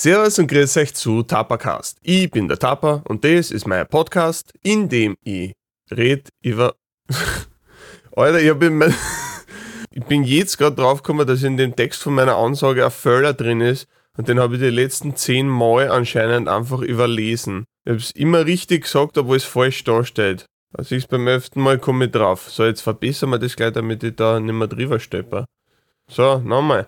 Servus und grüß euch zu Tapacast. Ich bin der Tapa und das ist mein Podcast, in dem ich red über. Alter, ich, hab in mein ich bin jetzt gerade draufgekommen, dass in dem Text von meiner Ansage ein Fehler drin ist und den habe ich die letzten zehn Mal anscheinend einfach überlesen. Ich habe es immer richtig gesagt, obwohl es falsch dasteht. Also ich beim elften Mal komme ich drauf. So, jetzt verbessern wir das gleich, damit ich da nicht mehr drüber stepper. So, nochmal.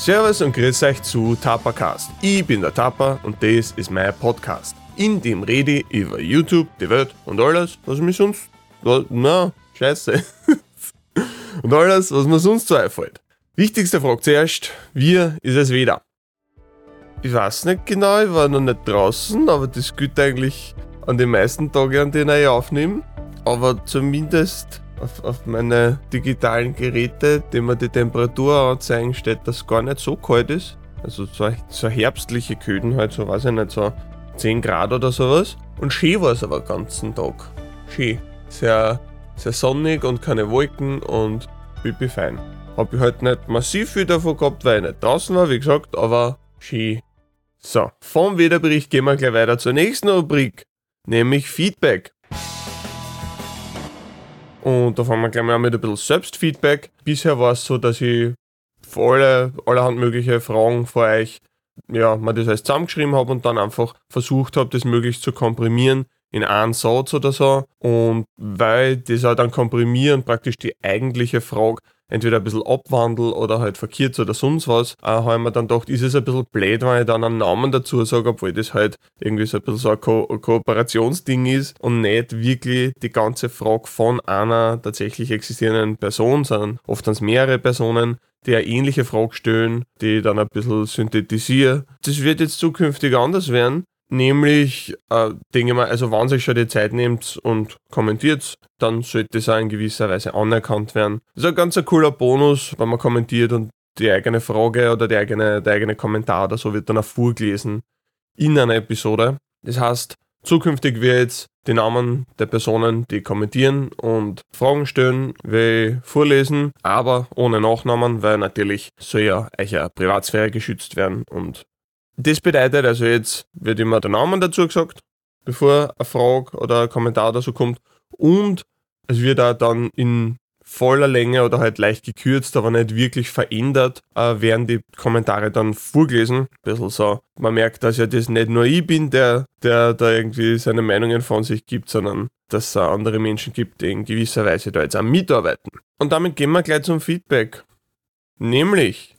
Servus und grüß euch zu Tapacast. Ich bin der Tapa und das ist mein Podcast. In dem rede ich über YouTube, die Welt und alles, was mir sonst. Na, scheiße. und alles, was mir sonst so einfällt. Wichtigste Frage zuerst: Wie ist es wieder? Ich weiß nicht genau, ich war noch nicht draußen, aber das gilt eigentlich an den meisten Tagen, an denen ich aufnehme. Aber zumindest auf, auf meine digitalen Geräte, die mir die Temperatur anzeigen, steht, dass es gar nicht so kalt ist. Also so, so herbstliche Köden halt, so weiß ich nicht, so 10 Grad oder sowas. Und schön war es aber den ganzen Tag. Schön. Sehr, sehr sonnig und keine Wolken und pipi fein. Hab ich halt nicht massiv viel davon gehabt, weil ich nicht draußen war, wie gesagt, aber schön. So, vom Wetterbericht gehen wir gleich weiter zur nächsten Rubrik, nämlich Feedback. Und da fangen wir gleich mal an mit ein bisschen Selbstfeedback. Bisher war es so, dass ich für alle, allerhand mögliche Fragen vor euch, ja, mal das alles zusammengeschrieben habe und dann einfach versucht habe, das möglichst zu komprimieren in einen Satz oder so. Und weil das auch dann komprimieren praktisch die eigentliche Frage entweder ein bisschen abwandel oder halt verkehrt oder sonst was, äh, habe ich mir dann gedacht, ist es ein bisschen blöd, wenn ich dann einen Namen dazu sage, obwohl das halt irgendwie so ein bisschen so ein Ko Kooperationsding ist und nicht wirklich die ganze Frage von einer tatsächlich existierenden Person, sondern oft sind es mehrere Personen, die eine ähnliche Frage stellen, die ich dann ein bisschen synthetisiere. Das wird jetzt zukünftig anders werden, Nämlich, äh, denke mal, also wenn sich schon die Zeit nehmt und kommentiert, dann sollte es auch in gewisser Weise anerkannt werden. Das ist ein ganz cooler Bonus, wenn man kommentiert und die eigene Frage oder die eigene, der eigene Kommentar oder so wird dann auch vorgelesen in einer Episode. Das heißt, zukünftig wird jetzt die Namen der Personen, die kommentieren und Fragen stellen, will vorlesen, aber ohne Nachnamen, weil natürlich soll ja eure Privatsphäre geschützt werden und das bedeutet also jetzt, wird immer der Name dazu gesagt, bevor eine Frage oder ein Kommentar oder so kommt. Und es wird auch dann in voller Länge oder halt leicht gekürzt, aber nicht wirklich verändert, äh, werden die Kommentare dann vorgelesen. Ein so, man merkt, dass ja das nicht nur ich bin, der, der da irgendwie seine Meinungen von sich gibt, sondern dass es auch andere Menschen gibt, die in gewisser Weise da jetzt auch mitarbeiten. Und damit gehen wir gleich zum Feedback. Nämlich,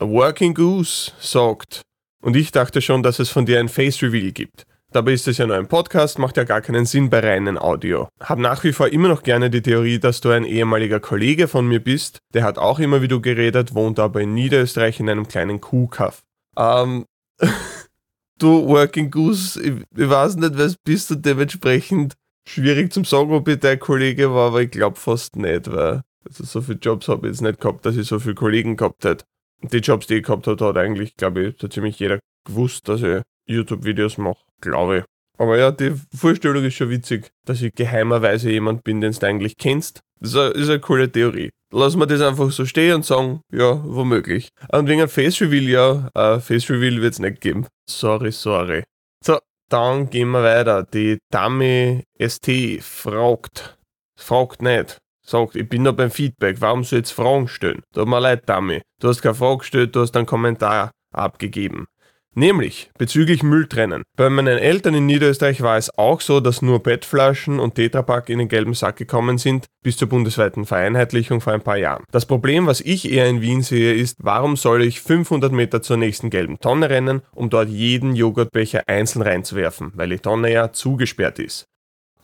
Working Goose sagt, und ich dachte schon, dass es von dir ein Face Reveal gibt. Dabei ist es ja nur ein Podcast, macht ja gar keinen Sinn bei reinen Audio. Hab nach wie vor immer noch gerne die Theorie, dass du ein ehemaliger Kollege von mir bist. Der hat auch immer wie du geredet, wohnt aber in Niederösterreich in einem kleinen Kuhkaff. Ähm, du Working Goose, ich, ich weiß nicht, was bist du dementsprechend schwierig zum sagen, ob ich dein Kollege war, aber ich glaube fast nicht, weil also so viele Jobs habe ich jetzt nicht gehabt, dass ich so viele Kollegen gehabt hätte die Jobs, die ich gehabt habe, hat eigentlich, glaube ich, so ziemlich jeder gewusst, dass ich YouTube-Videos mache, glaube ich. Aber ja, die Vorstellung ist schon witzig, dass ich geheimerweise jemand bin, den du eigentlich kennst. Das ist eine, ist eine coole Theorie. Lass wir das einfach so stehen und sagen, ja, womöglich. Und wegen einem Face Reveal, ja, ein Face Reveal wird es nicht geben. Sorry, sorry. So, dann gehen wir weiter. Die Dame ST fragt, fragt nicht, sagt, ich bin noch beim Feedback, warum soll ich jetzt Fragen stellen? Tut mir leid, Dami. Du hast keine Frage gestellt, du hast einen Kommentar abgegeben. Nämlich bezüglich Mülltrennen. Bei meinen Eltern in Niederösterreich war es auch so, dass nur PET-Flaschen und Tetrapack in den gelben Sack gekommen sind, bis zur bundesweiten Vereinheitlichung vor ein paar Jahren. Das Problem, was ich eher in Wien sehe, ist, warum soll ich 500 Meter zur nächsten gelben Tonne rennen, um dort jeden Joghurtbecher einzeln reinzuwerfen, weil die Tonne ja zugesperrt ist.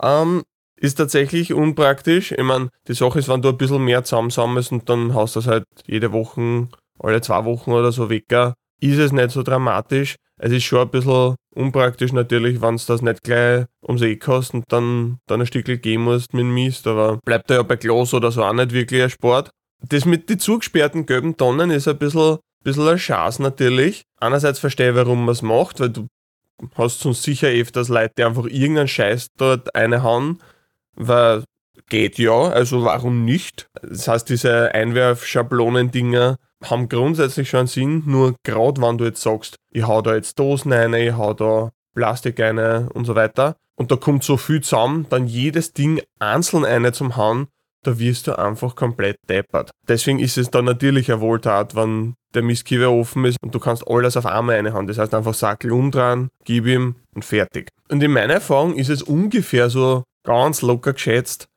Ähm, ist tatsächlich unpraktisch. Ich meine, die Sache ist, wenn du ein bisschen mehr zusammensammelst und dann hast du das halt jede Woche, alle zwei Wochen oder so weg, ist es nicht so dramatisch. Es ist schon ein bisschen unpraktisch natürlich, wenn du das nicht gleich ums Eck hast und dann, dann ein Stückchen gehen musst mit dem Mist, aber bleibt da ja bei Glas oder so auch nicht wirklich ein Sport. Das mit den zugesperrten gelben Tonnen ist ein bisschen, bisschen ein Schatz natürlich. Einerseits verstehe ich, warum man es macht, weil du hast sonst sicher öfters Leute, die einfach irgendeinen Scheiß dort reinhauen, weil geht ja, also warum nicht? Das heißt, diese Einwerf-Schablonen-Dinger haben grundsätzlich schon Sinn, nur gerade wenn du jetzt sagst, ich hau da jetzt Dosen rein, ich hau da Plastik rein und so weiter, und da kommt so viel zusammen, dann jedes Ding einzeln eine zum Hauen, da wirst du einfach komplett deppert. Deswegen ist es dann natürlich eine Wohltat, wenn der Mistkiefer offen ist und du kannst alles auf einmal reinhauen. Das heißt einfach Sackel umdrehen, gib ihm und fertig. Und in meiner Erfahrung ist es ungefähr so ganz locker geschätzt,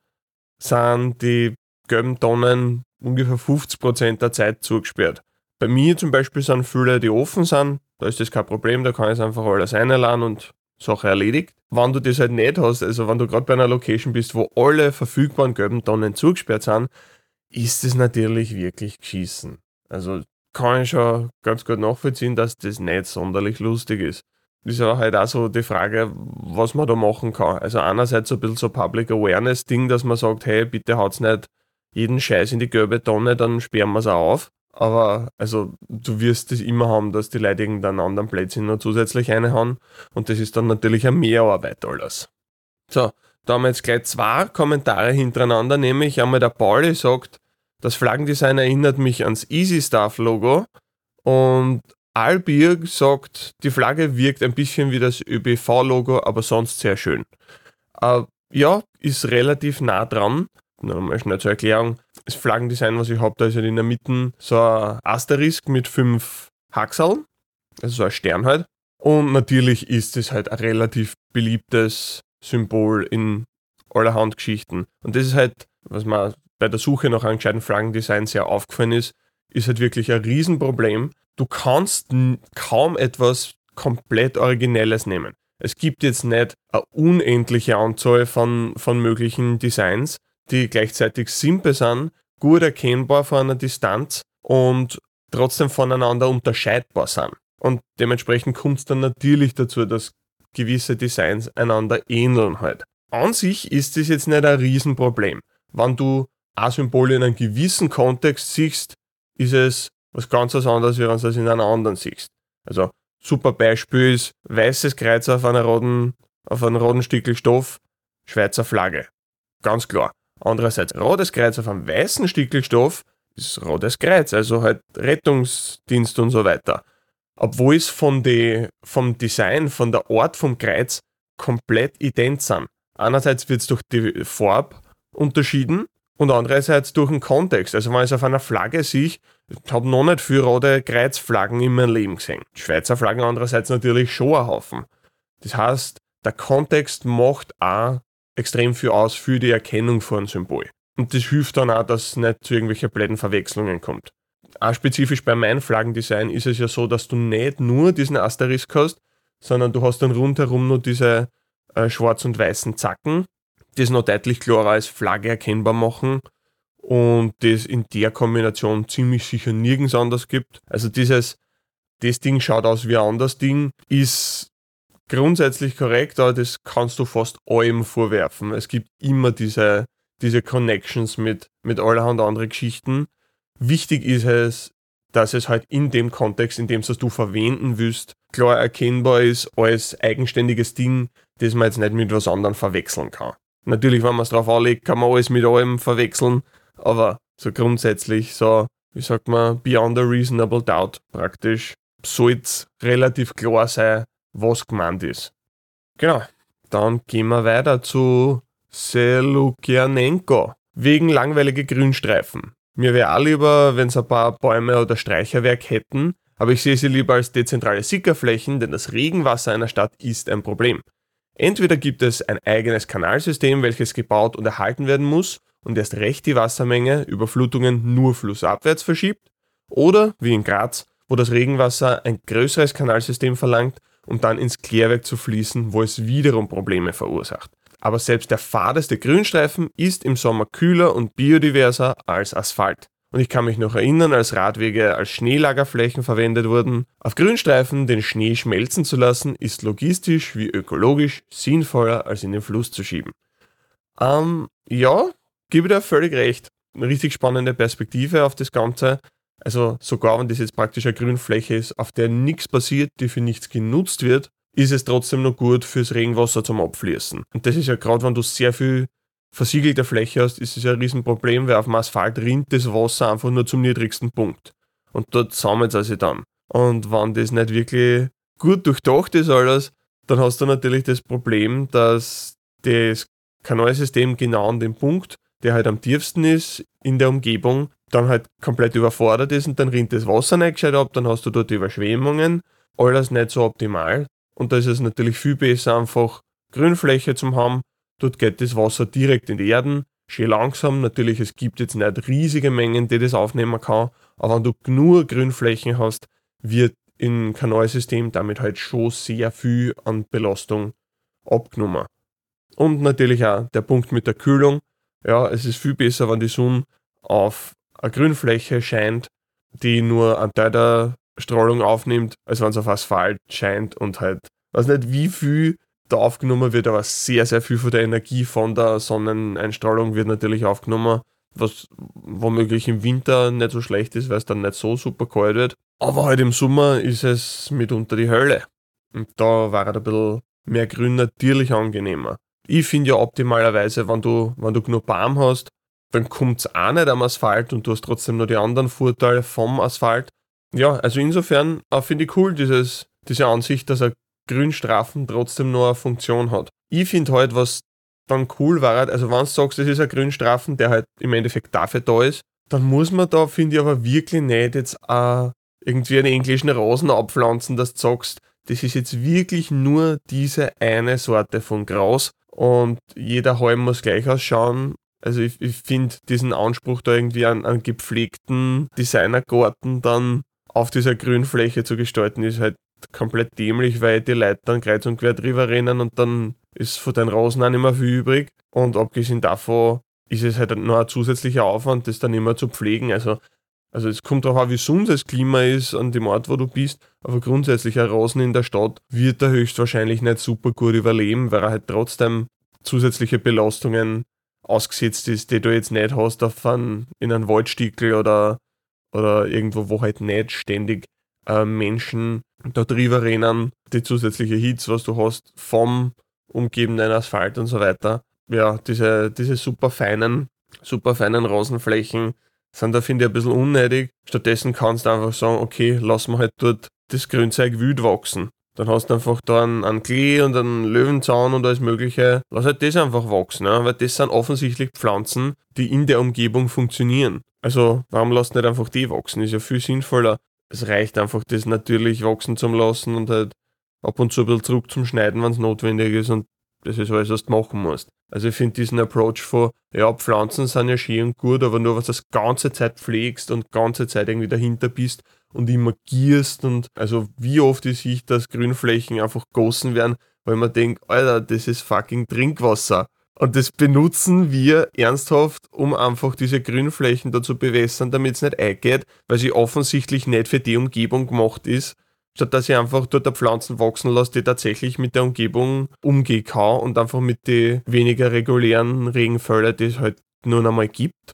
sind die gelben Tonnen ungefähr 50% der Zeit zugesperrt. Bei mir zum Beispiel sind viele, die offen sind, da ist das kein Problem, da kann ich einfach alles einladen und Sache erledigt. Wenn du das halt nicht hast, also wenn du gerade bei einer Location bist, wo alle verfügbaren gelben Tonnen zugesperrt sind, ist es natürlich wirklich geschissen. Also kann ich schon ganz gut nachvollziehen, dass das nicht sonderlich lustig ist. Ist aber halt auch so die Frage, was man da machen kann. Also einerseits so ein bisschen so Public Awareness Ding, dass man sagt, hey, bitte haut's nicht jeden Scheiß in die gelbe Tonne, dann sperren wir es auch auf. Aber also du wirst es immer haben, dass die Leute irgendeinen anderen Plätzchen noch zusätzlich reinhauen. Und das ist dann natürlich eine Mehrarbeit alles. So, da haben wir jetzt gleich zwei Kommentare hintereinander, nämlich einmal der Pauli sagt, das Flaggendesign erinnert mich ans Easy Stuff Logo und Albirg sagt, die Flagge wirkt ein bisschen wie das ÖBV-Logo, aber sonst sehr schön. Äh, ja, ist relativ nah dran. Nochmal schnell zur Erklärung. Das Flaggendesign, was ich habe, da ist halt in der Mitte so ein Asterisk mit fünf Haxeln, also so ein Stern halt. Und natürlich ist es halt ein relativ beliebtes Symbol in allerhand Geschichten. Und das ist halt, was mir bei der Suche nach einem gescheiten Flaggendesign sehr aufgefallen ist, ist halt wirklich ein Riesenproblem, du kannst kaum etwas komplett Originelles nehmen. Es gibt jetzt nicht eine unendliche Anzahl von, von möglichen Designs, die gleichzeitig simpel sind, gut erkennbar von einer Distanz und trotzdem voneinander unterscheidbar sind. Und dementsprechend kommt es dann natürlich dazu, dass gewisse Designs einander ähneln halt. An sich ist es jetzt nicht ein Riesenproblem. Wenn du ein Symbol in einem gewissen Kontext siehst, ist es was ganz was anderes, wie wenn du das in einer anderen siehst. Also, super Beispiel ist weißes Kreuz auf einer roten, auf einem roten Stückel Stoff, Schweizer Flagge. Ganz klar. Andererseits, rotes Kreuz auf einem weißen Stückel Stoff ist rotes Kreuz, also halt Rettungsdienst und so weiter. Obwohl es von die, vom Design, von der Art vom Kreuz komplett ident sind. Einerseits wird es durch die Farbe unterschieden und andererseits durch den Kontext. Also wenn ich es auf einer Flagge sehe, ich habe noch nicht viele rote Kreuzflaggen in meinem Leben gesehen. Die Schweizer Flaggen andererseits natürlich schon ein Haufen. Das heißt, der Kontext macht auch extrem viel aus für die Erkennung von Symbol. Und das hilft dann auch, dass es nicht zu irgendwelchen blöden Verwechslungen kommt. Auch spezifisch bei meinem Flaggendesign ist es ja so, dass du nicht nur diesen Asterisk hast, sondern du hast dann rundherum nur diese äh, schwarz und weißen Zacken, das noch deutlich klarer als Flagge erkennbar machen und das in der Kombination ziemlich sicher nirgends anders gibt. Also dieses, das Ding schaut aus wie ein anderes Ding, ist grundsätzlich korrekt, aber das kannst du fast allem vorwerfen. Es gibt immer diese, diese Connections mit, mit allerhand anderen Geschichten. Wichtig ist es, dass es halt in dem Kontext, in dem es du verwenden willst, klar erkennbar ist als eigenständiges Ding, das man jetzt nicht mit was anderem verwechseln kann. Natürlich, wenn man es drauf anlegt, kann man alles mit allem verwechseln, aber so grundsätzlich so, wie sagt man, beyond a reasonable doubt praktisch, sollte es relativ klar sein, was gemeint ist. Genau, dann gehen wir weiter zu Selukianenko. Wegen langweilige Grünstreifen. Mir wäre auch lieber, wenn es ein paar Bäume oder Streicherwerk hätten, aber ich sehe sie lieber als dezentrale Sickerflächen, denn das Regenwasser einer Stadt ist ein Problem. Entweder gibt es ein eigenes Kanalsystem, welches gebaut und erhalten werden muss und erst recht die Wassermenge Überflutungen nur flussabwärts verschiebt, oder wie in Graz, wo das Regenwasser ein größeres Kanalsystem verlangt, um dann ins Klärwerk zu fließen, wo es wiederum Probleme verursacht. Aber selbst der fadeste Grünstreifen ist im Sommer kühler und biodiverser als Asphalt. Und ich kann mich noch erinnern, als Radwege als Schneelagerflächen verwendet wurden. Auf Grünstreifen den Schnee schmelzen zu lassen, ist logistisch wie ökologisch sinnvoller, als in den Fluss zu schieben. Ähm, ja, gebe dir völlig recht. Eine richtig spannende Perspektive auf das Ganze. Also sogar wenn das jetzt praktisch eine Grünfläche ist, auf der nichts passiert, die für nichts genutzt wird, ist es trotzdem noch gut fürs Regenwasser zum Abfließen. Und das ist ja gerade, wenn du sehr viel versiegelte Fläche hast, ist es ja ein Riesenproblem, weil auf dem Asphalt rinnt das Wasser einfach nur zum niedrigsten Punkt. Und dort sammelt es sich dann. Und wenn das nicht wirklich gut durchdacht ist alles, dann hast du natürlich das Problem, dass das Kanalsystem genau an dem Punkt, der halt am tiefsten ist in der Umgebung, dann halt komplett überfordert ist und dann rinnt das Wasser nicht gescheit ab, dann hast du dort Überschwemmungen, alles nicht so optimal. Und da ist es natürlich viel besser, einfach Grünfläche zu haben. Dort geht das Wasser direkt in die Erden, schön langsam. Natürlich, es gibt jetzt nicht riesige Mengen, die das aufnehmen kann, aber wenn du nur Grünflächen hast, wird im Kanalsystem damit halt schon sehr viel an Belastung abgenommen. Und natürlich auch der Punkt mit der Kühlung. Ja, es ist viel besser, wenn die Sonne auf eine Grünfläche scheint, die nur einen Teil der Strahlung aufnimmt, als wenn es auf Asphalt scheint und halt, weiß nicht wie viel da aufgenommen wird, aber sehr, sehr viel von der Energie von der Sonneneinstrahlung wird natürlich aufgenommen, was womöglich im Winter nicht so schlecht ist, weil es dann nicht so super kalt wird. Aber halt im Sommer ist es mitunter die Hölle. Und da war halt ein bisschen mehr Grün natürlich angenehmer. Ich finde ja optimalerweise, wenn du, wenn du genug Baum hast, dann kommt es auch nicht am Asphalt und du hast trotzdem noch die anderen Vorteile vom Asphalt. Ja, also insofern äh, finde ich cool, dieses, diese Ansicht, dass ein Grünstrafen trotzdem noch eine Funktion hat. Ich finde halt, was dann cool war, also wenn du sagst, das ist ein Grünstrafen, der halt im Endeffekt dafür da ist, dann muss man da, finde ich, aber wirklich nicht jetzt äh, irgendwie einen englischen Rosen abpflanzen, dass du sagst, das ist jetzt wirklich nur diese eine Sorte von Gras und jeder Halm muss gleich ausschauen also ich, ich finde diesen Anspruch da irgendwie an, an gepflegten Designergarten dann auf dieser Grünfläche zu gestalten, ist halt komplett dämlich, weil die Leute dann kreuz und quer drüber rennen und dann ist von den Rosen auch nicht mehr viel übrig. Und abgesehen davon ist es halt noch ein zusätzlicher Aufwand, das dann immer zu pflegen. Also, also es kommt darauf an, wie sonst das Klima ist an dem Ort, wo du bist. Aber grundsätzlich ein Rosen in der Stadt wird er höchstwahrscheinlich nicht super gut überleben, weil er halt trotzdem zusätzliche Belastungen ausgesetzt ist, die du jetzt nicht hast auf einen, in einem Waldstickel oder, oder irgendwo, wo halt nicht ständig äh, Menschen da drüber rennen, die zusätzliche Hits, was du hast vom umgebenden Asphalt und so weiter. Ja, diese, diese super feinen, super feinen Rasenflächen sind da, finde ich, ein bisschen unnötig. Stattdessen kannst du einfach sagen, okay, lass mal halt dort das Grünzeug wild wachsen. Dann hast du einfach da einen, einen Klee und einen Löwenzaun und alles Mögliche. Lass halt das einfach wachsen, ja? weil das sind offensichtlich Pflanzen, die in der Umgebung funktionieren. Also, warum lasst nicht einfach die wachsen? Ist ja viel sinnvoller. Es reicht einfach, das natürlich wachsen zu lassen und halt ab und zu ein bisschen zurück zum Schneiden, wenn es notwendig ist und das ist alles, was du machen musst. Also ich finde diesen Approach von, ja, Pflanzen sind ja schön und gut, aber nur, was du das ganze Zeit pflegst und ganze Zeit irgendwie dahinter bist und immer gierst und also wie oft ist ich, dass Grünflächen einfach gossen werden, weil man denkt, Alter, das ist fucking Trinkwasser. Und das benutzen wir ernsthaft, um einfach diese Grünflächen da zu bewässern, damit es nicht eingeht, weil sie offensichtlich nicht für die Umgebung gemacht ist, statt dass ich einfach dort Pflanzen wachsen lasse, die tatsächlich mit der Umgebung umgehen kann und einfach mit den weniger regulären Regenfällen, die es halt nur einmal gibt.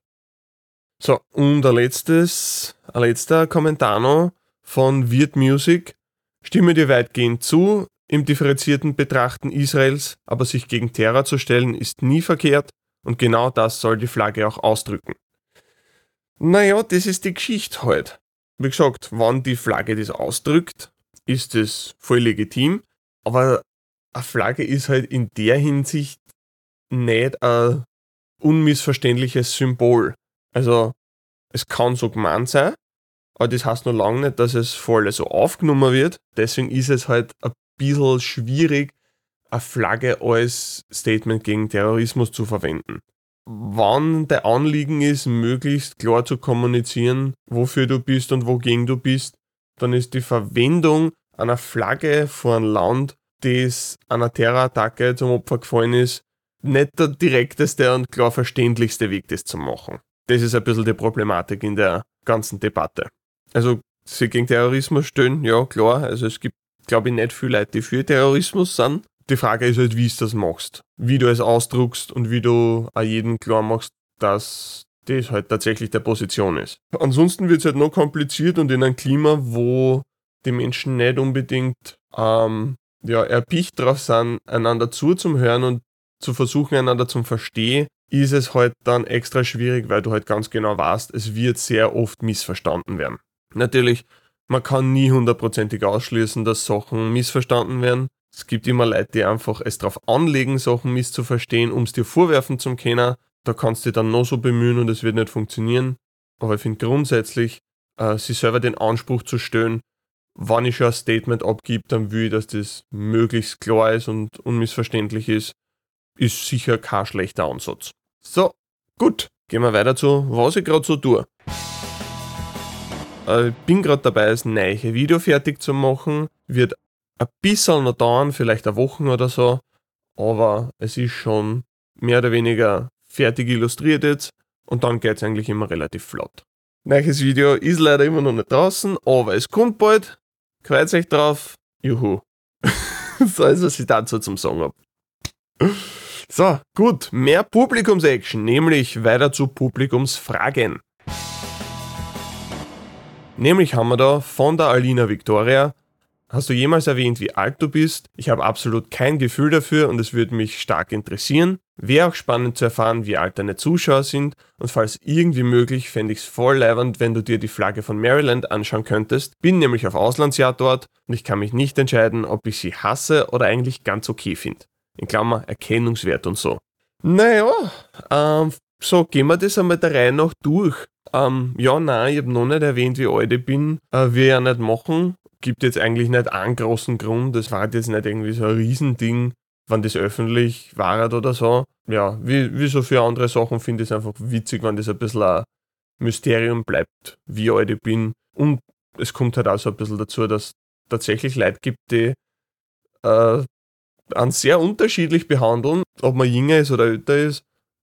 So, und ein letztes, ein letzter Kommentar noch von Wirt Music. Stimme dir weitgehend zu. Im differenzierten Betrachten Israels, aber sich gegen Terror zu stellen, ist nie verkehrt und genau das soll die Flagge auch ausdrücken. Naja, das ist die Geschichte halt. Wie gesagt, wann die Flagge das ausdrückt, ist es voll legitim, aber eine Flagge ist halt in der Hinsicht nicht ein unmissverständliches Symbol. Also, es kann so gemeint sein, aber das heißt noch lange nicht, dass es voll so aufgenommen wird. Deswegen ist es halt ein bisschen schwierig, eine Flagge als Statement gegen Terrorismus zu verwenden. Wann der Anliegen ist, möglichst klar zu kommunizieren, wofür du bist und wogegen du bist, dann ist die Verwendung einer Flagge vor einem Land, das einer Terrorattacke zum Opfer gefallen ist, nicht der direkteste und klar verständlichste Weg, das zu machen. Das ist ein bisschen die Problematik in der ganzen Debatte. Also, sie gegen Terrorismus stellen, ja klar. Also es gibt, glaube ich, nicht viele Leute, die für Terrorismus sind. Die Frage ist halt, wie du das machst. Wie du es ausdruckst und wie du auch jedem klar machst, dass das halt tatsächlich der Position ist. Ansonsten wird es halt noch kompliziert und in einem Klima, wo die Menschen nicht unbedingt ähm, ja, erpicht drauf sind, einander zuzuhören und zu versuchen, einander zu verstehen, ist es halt dann extra schwierig, weil du halt ganz genau weißt, es wird sehr oft missverstanden werden. Natürlich, man kann nie hundertprozentig ausschließen, dass Sachen missverstanden werden. Es gibt immer Leute, die einfach es darauf anlegen, Sachen misszuverstehen, um es dir vorwerfen zu können. Da kannst du dich dann noch so bemühen und es wird nicht funktionieren. Aber ich finde grundsätzlich, äh, sich selber den Anspruch zu stellen, wann ich schon ein Statement abgebe, dann will ich, dass das möglichst klar ist und unmissverständlich ist, ist sicher kein schlechter Ansatz. So, gut, gehen wir weiter zu, was ich gerade so tue. Äh, bin gerade dabei, das neue Video fertig zu machen. Wird ein bisschen noch dauern, vielleicht eine Woche oder so, aber es ist schon mehr oder weniger fertig illustriert jetzt und dann geht es eigentlich immer relativ flott. Neues Video ist leider immer noch nicht draußen, aber es kommt bald. Kreuz euch drauf. Juhu. so ist was ich dazu zum Song habe. So, gut. Mehr Publikumsaction, nämlich weiter zu Publikumsfragen. Nämlich haben wir da von der Alina Victoria Hast du jemals erwähnt, wie alt du bist? Ich habe absolut kein Gefühl dafür und es würde mich stark interessieren. Wäre auch spannend zu erfahren, wie alt deine Zuschauer sind und falls irgendwie möglich, fände ich es voll leibend, wenn du dir die Flagge von Maryland anschauen könntest. Bin nämlich auf Auslandsjahr dort und ich kann mich nicht entscheiden, ob ich sie hasse oder eigentlich ganz okay finde. In Klammer Erkennungswert und so. Naja, ähm, so gehen wir das einmal der Reihe noch durch. Ähm, ja, nein, ich habe noch nicht erwähnt, wie alt ich bin. Äh, wir ja nicht machen gibt jetzt eigentlich nicht einen großen Grund. Das war jetzt nicht irgendwie so ein Riesending, wenn das öffentlich war oder so. Ja, wie, wie so für andere Sachen finde ich es einfach witzig, wenn das ein bisschen ein Mysterium bleibt, wie alt ich bin. Und es kommt halt auch so ein bisschen dazu, dass tatsächlich Leute gibt, die äh, einen sehr unterschiedlich behandeln, ob man jünger ist oder älter ist.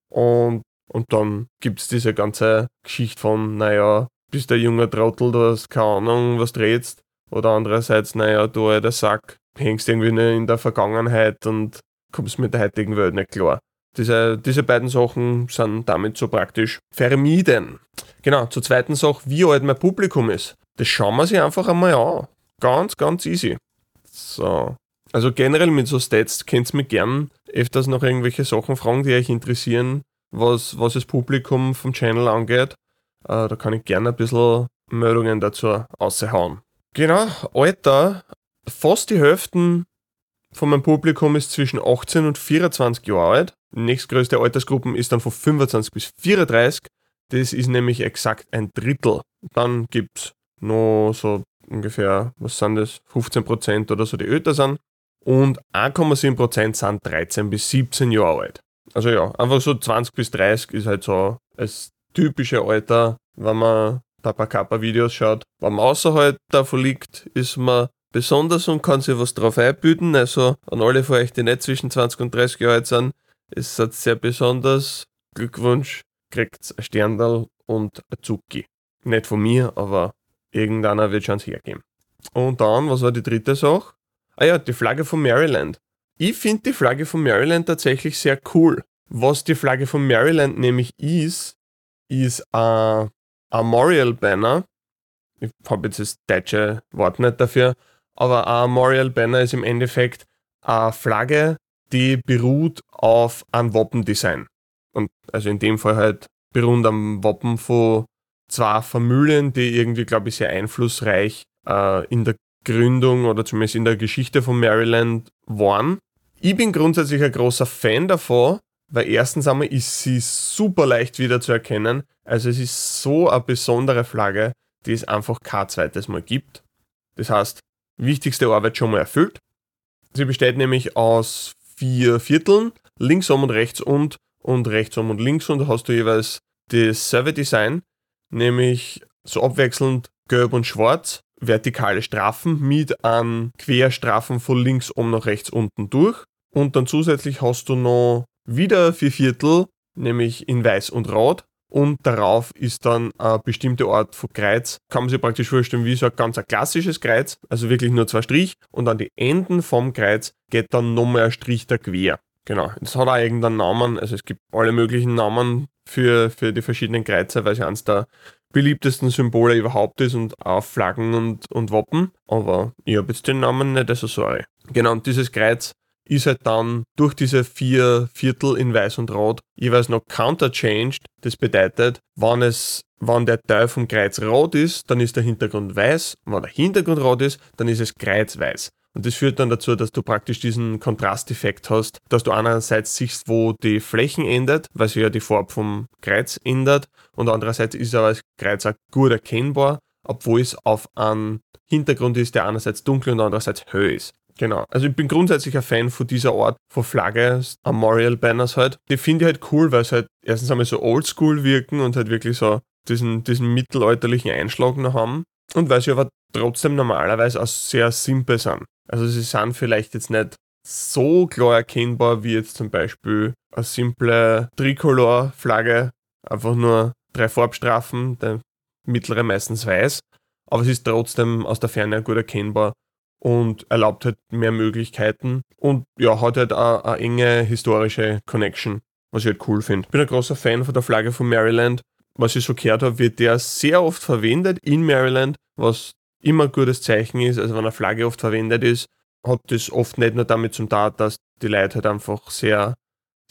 Und, und dann gibt es diese ganze Geschichte von, naja, bist der junge Trottel, du hast keine Ahnung, was drehtst. Oder andererseits, naja, du alter Sack, hängst irgendwie in der Vergangenheit und kommst mit der heutigen Welt nicht klar. Diese, diese beiden Sachen sind damit so praktisch vermieden. Genau, zur zweiten Sache, wie alt mein Publikum ist. Das schauen wir sich einfach einmal an. Ganz, ganz easy. So. Also generell mit so Stats könnt ihr mich gern öfters noch irgendwelche Sachen fragen, die euch interessieren, was, was das Publikum vom Channel angeht. Äh, da kann ich gerne ein bisschen Meldungen dazu raushauen. Genau, Alter, fast die Hälfte von meinem Publikum ist zwischen 18 und 24 Jahre alt. Die nächstgrößte Altersgruppe ist dann von 25 bis 34. Das ist nämlich exakt ein Drittel. Dann gibt es noch so ungefähr, was sind das, 15% oder so, die älter sind. Und 1,7% sind 13 bis 17 Jahre alt. Also ja, einfach so 20 bis 30 ist halt so das typische Alter, wenn man Papa Kappa Videos schaut. Wenn man außerhalb davon liegt, ist man besonders und kann sich was drauf einbilden. Also an alle von euch, die nicht zwischen 20 und 30 Jahre alt sind, ist es sehr besonders. Glückwunsch, kriegt ein Sterndal und ein Zucki. Nicht von mir, aber irgendeiner wird schon hergeben. Und dann, was war die dritte Sache? Ah ja, die Flagge von Maryland. Ich finde die Flagge von Maryland tatsächlich sehr cool. Was die Flagge von Maryland nämlich ist, ist ein Memorial Banner. Ich habe jetzt das deutsche Wort nicht dafür, aber ein Memorial Banner ist im Endeffekt eine Flagge, die beruht auf einem Wappendesign. Und also in dem Fall halt beruht am Wappen von zwei Familien, die irgendwie, glaube ich, sehr einflussreich äh, in der Gründung oder zumindest in der Geschichte von Maryland waren. Ich bin grundsätzlich ein großer Fan davon, weil erstens einmal ist sie super leicht wieder zu erkennen. Also es ist so eine besondere Flagge, die es einfach kein zweites Mal gibt. Das heißt, wichtigste Arbeit schon mal erfüllt. Sie besteht nämlich aus vier Vierteln, links um und rechts und und rechts um und links und hast du jeweils das Server-Design, nämlich so abwechselnd gelb und schwarz, vertikale Strafen mit einem Querstrafen von links um nach rechts unten durch. Und dann zusätzlich hast du noch wieder vier Viertel, nämlich in weiß und rot und darauf ist dann eine bestimmte Art von Kreuz. Kann man sich praktisch vorstellen wie so ein ganz klassisches Kreuz, also wirklich nur zwei Strich und an die Enden vom Kreuz geht dann nochmal ein Strich da quer. Genau, das hat auch irgendeinen Namen, also es gibt alle möglichen Namen für, für die verschiedenen Kreuze, weil es eines der beliebtesten Symbole überhaupt ist und auch Flaggen und, und Wappen. Aber ich habe jetzt den Namen nicht, also sorry. Genau, und dieses Kreuz ist halt dann durch diese vier Viertel in Weiß und Rot jeweils noch counterchanged. Das bedeutet, wenn es, wenn der Teil vom Kreuz rot ist, dann ist der Hintergrund weiß. Wenn der Hintergrund rot ist, dann ist es kreuzweiß. Und das führt dann dazu, dass du praktisch diesen Kontrasteffekt hast, dass du einerseits siehst, wo die Flächen ändert, weil sich ja die Farbe vom Kreuz ändert, und andererseits ist aber das Kreuz auch gut erkennbar, obwohl es auf einem Hintergrund ist, der einerseits dunkel und andererseits hell ist. Genau. Also ich bin grundsätzlich ein Fan von dieser Art von Flagge, Memorial Banners halt. Die finde ich halt cool, weil sie halt erstens einmal so oldschool wirken und halt wirklich so diesen, diesen mittelalterlichen Einschlag noch haben. Und weil sie aber trotzdem normalerweise auch sehr simpel sind. Also sie sind vielleicht jetzt nicht so klar erkennbar wie jetzt zum Beispiel eine simple Tricolor-Flagge, einfach nur drei Farbstrafen, der mittlere meistens weiß, aber es ist trotzdem aus der Ferne gut erkennbar und erlaubt halt mehr Möglichkeiten und ja, hat halt eine, enge historische Connection, was ich halt cool finde. Bin ein großer Fan von der Flagge von Maryland. Was ich so gehört habe, wird der sehr oft verwendet in Maryland, was immer ein gutes Zeichen ist. Also wenn eine Flagge oft verwendet ist, hat das oft nicht nur damit zum Tat, dass die Leute halt einfach sehr,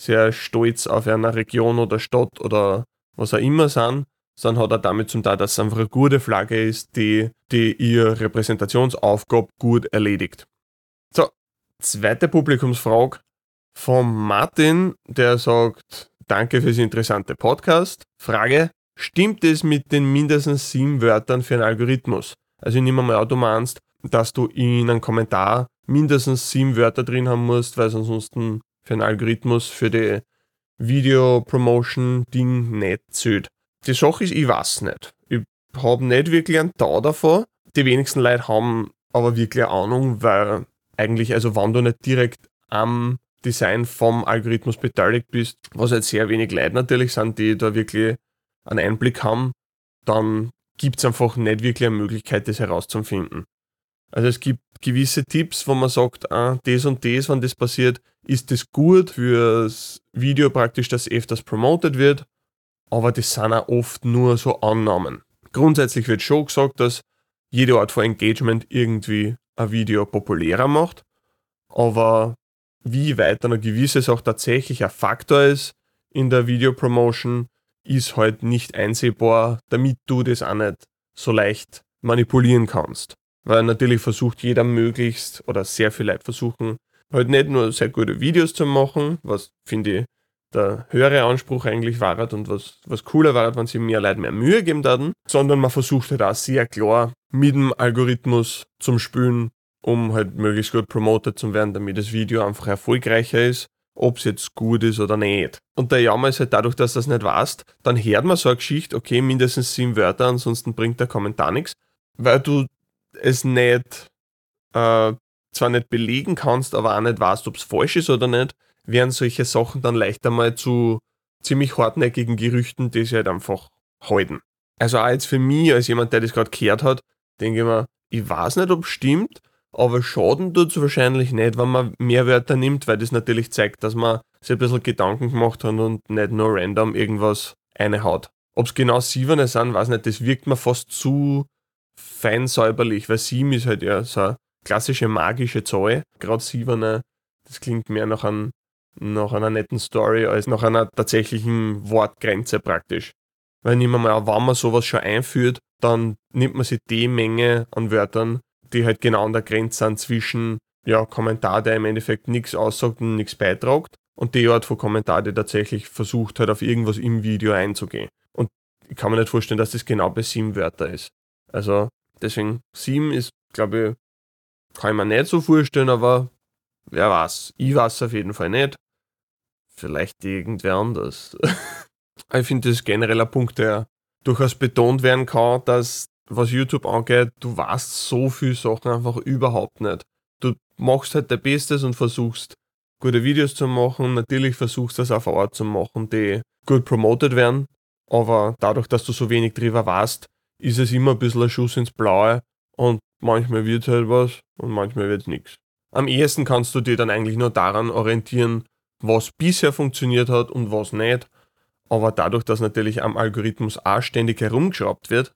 sehr stolz auf eine Region oder Stadt oder was auch immer sind, sondern hat auch damit zum Teil, dass es einfach eine gute Flagge ist, die, die ihre Repräsentationsaufgabe gut erledigt. So, zweite Publikumsfrage von Martin, der sagt, danke fürs interessante Podcast. Frage, stimmt es mit den mindestens sieben Wörtern für einen Algorithmus? Also ich nehme mal an, du meinst, dass du in einem Kommentar mindestens sieben Wörter drin haben musst, weil es ansonsten für einen Algorithmus für die Video-Promotion-Ding nicht zählt. Die Sache ist, ich weiß nicht. Ich habe nicht wirklich einen Tau davon. Die wenigsten Leute haben aber wirklich eine Ahnung, weil eigentlich, also wenn du nicht direkt am Design vom Algorithmus beteiligt bist, was halt sehr wenig Leute natürlich sind, die da wirklich einen Einblick haben, dann gibt es einfach nicht wirklich eine Möglichkeit, das herauszufinden. Also es gibt gewisse Tipps, wo man sagt, ah, das und das, wenn das passiert, ist das gut fürs Video praktisch, dass öfters promoted wird aber das sind auch oft nur so Annahmen. Grundsätzlich wird schon gesagt, dass jede Art von Engagement irgendwie ein Video populärer macht, aber wie weit dann eine gewisse Sache tatsächlich ein Faktor ist in der Videopromotion, ist halt nicht einsehbar, damit du das auch nicht so leicht manipulieren kannst. Weil natürlich versucht jeder möglichst, oder sehr viele Leute versuchen, halt nicht nur sehr gute Videos zu machen, was finde ich der höhere Anspruch eigentlich war und was, was cooler war, wenn sie mehr Leute mehr Mühe geben würden, sondern man versucht halt auch sehr klar mit dem Algorithmus zum Spülen, um halt möglichst gut promoted zu werden, damit das Video einfach erfolgreicher ist, ob es jetzt gut ist oder nicht. Und der Jammer ist halt dadurch, dass du das nicht weißt, dann hört man so eine Geschichte, okay, mindestens sieben Wörter, ansonsten bringt der Kommentar nichts, weil du es nicht, äh, zwar nicht belegen kannst, aber auch nicht weißt, ob es falsch ist oder nicht, werden solche Sachen dann leichter mal zu ziemlich hartnäckigen Gerüchten, die sie halt einfach halten. Also auch jetzt für mich, als jemand, der das gerade gehört hat, denke ich mir, ich weiß nicht, ob es stimmt, aber Schaden tut es wahrscheinlich nicht, wenn man mehr Wörter nimmt, weil das natürlich zeigt, dass man sich ein bisschen Gedanken gemacht hat und nicht nur random irgendwas reinhaut. Ob es genau sieben sind, weiß nicht, das wirkt mir fast zu fein säuberlich, weil sieben ist halt ja so eine klassische magische Zahl. Gerade sieben, das klingt mehr nach einem nach einer netten Story als nach einer tatsächlichen Wortgrenze praktisch. Weil nehmen wir mal, wenn man sowas schon einführt, dann nimmt man sich die Menge an Wörtern, die halt genau an der Grenze sind zwischen ja, Kommentar, der im Endeffekt nichts aussagt und nichts beitragt, und die Art von Kommentar, der tatsächlich versucht hat, auf irgendwas im Video einzugehen. Und ich kann mir nicht vorstellen, dass das genau bei sieben Wörter ist. Also deswegen, sieben ist, glaube ich, kann ich mir nicht so vorstellen, aber wer weiß. Ich weiß auf jeden Fall nicht. Vielleicht irgendwer anders. ich finde, das ist generell ein Punkt, der durchaus betont werden kann, dass, was YouTube angeht, du weißt so viele Sachen einfach überhaupt nicht. Du machst halt dein Bestes und versuchst, gute Videos zu machen. Natürlich versuchst du das auf Art zu machen, die gut promoted werden. Aber dadurch, dass du so wenig drüber weißt, ist es immer ein bisschen ein Schuss ins Blaue und manchmal wird halt was und manchmal wird nichts. Am ehesten kannst du dir dann eigentlich nur daran orientieren, was bisher funktioniert hat und was nicht. Aber dadurch, dass natürlich am Algorithmus auch ständig herumgeschraubt wird,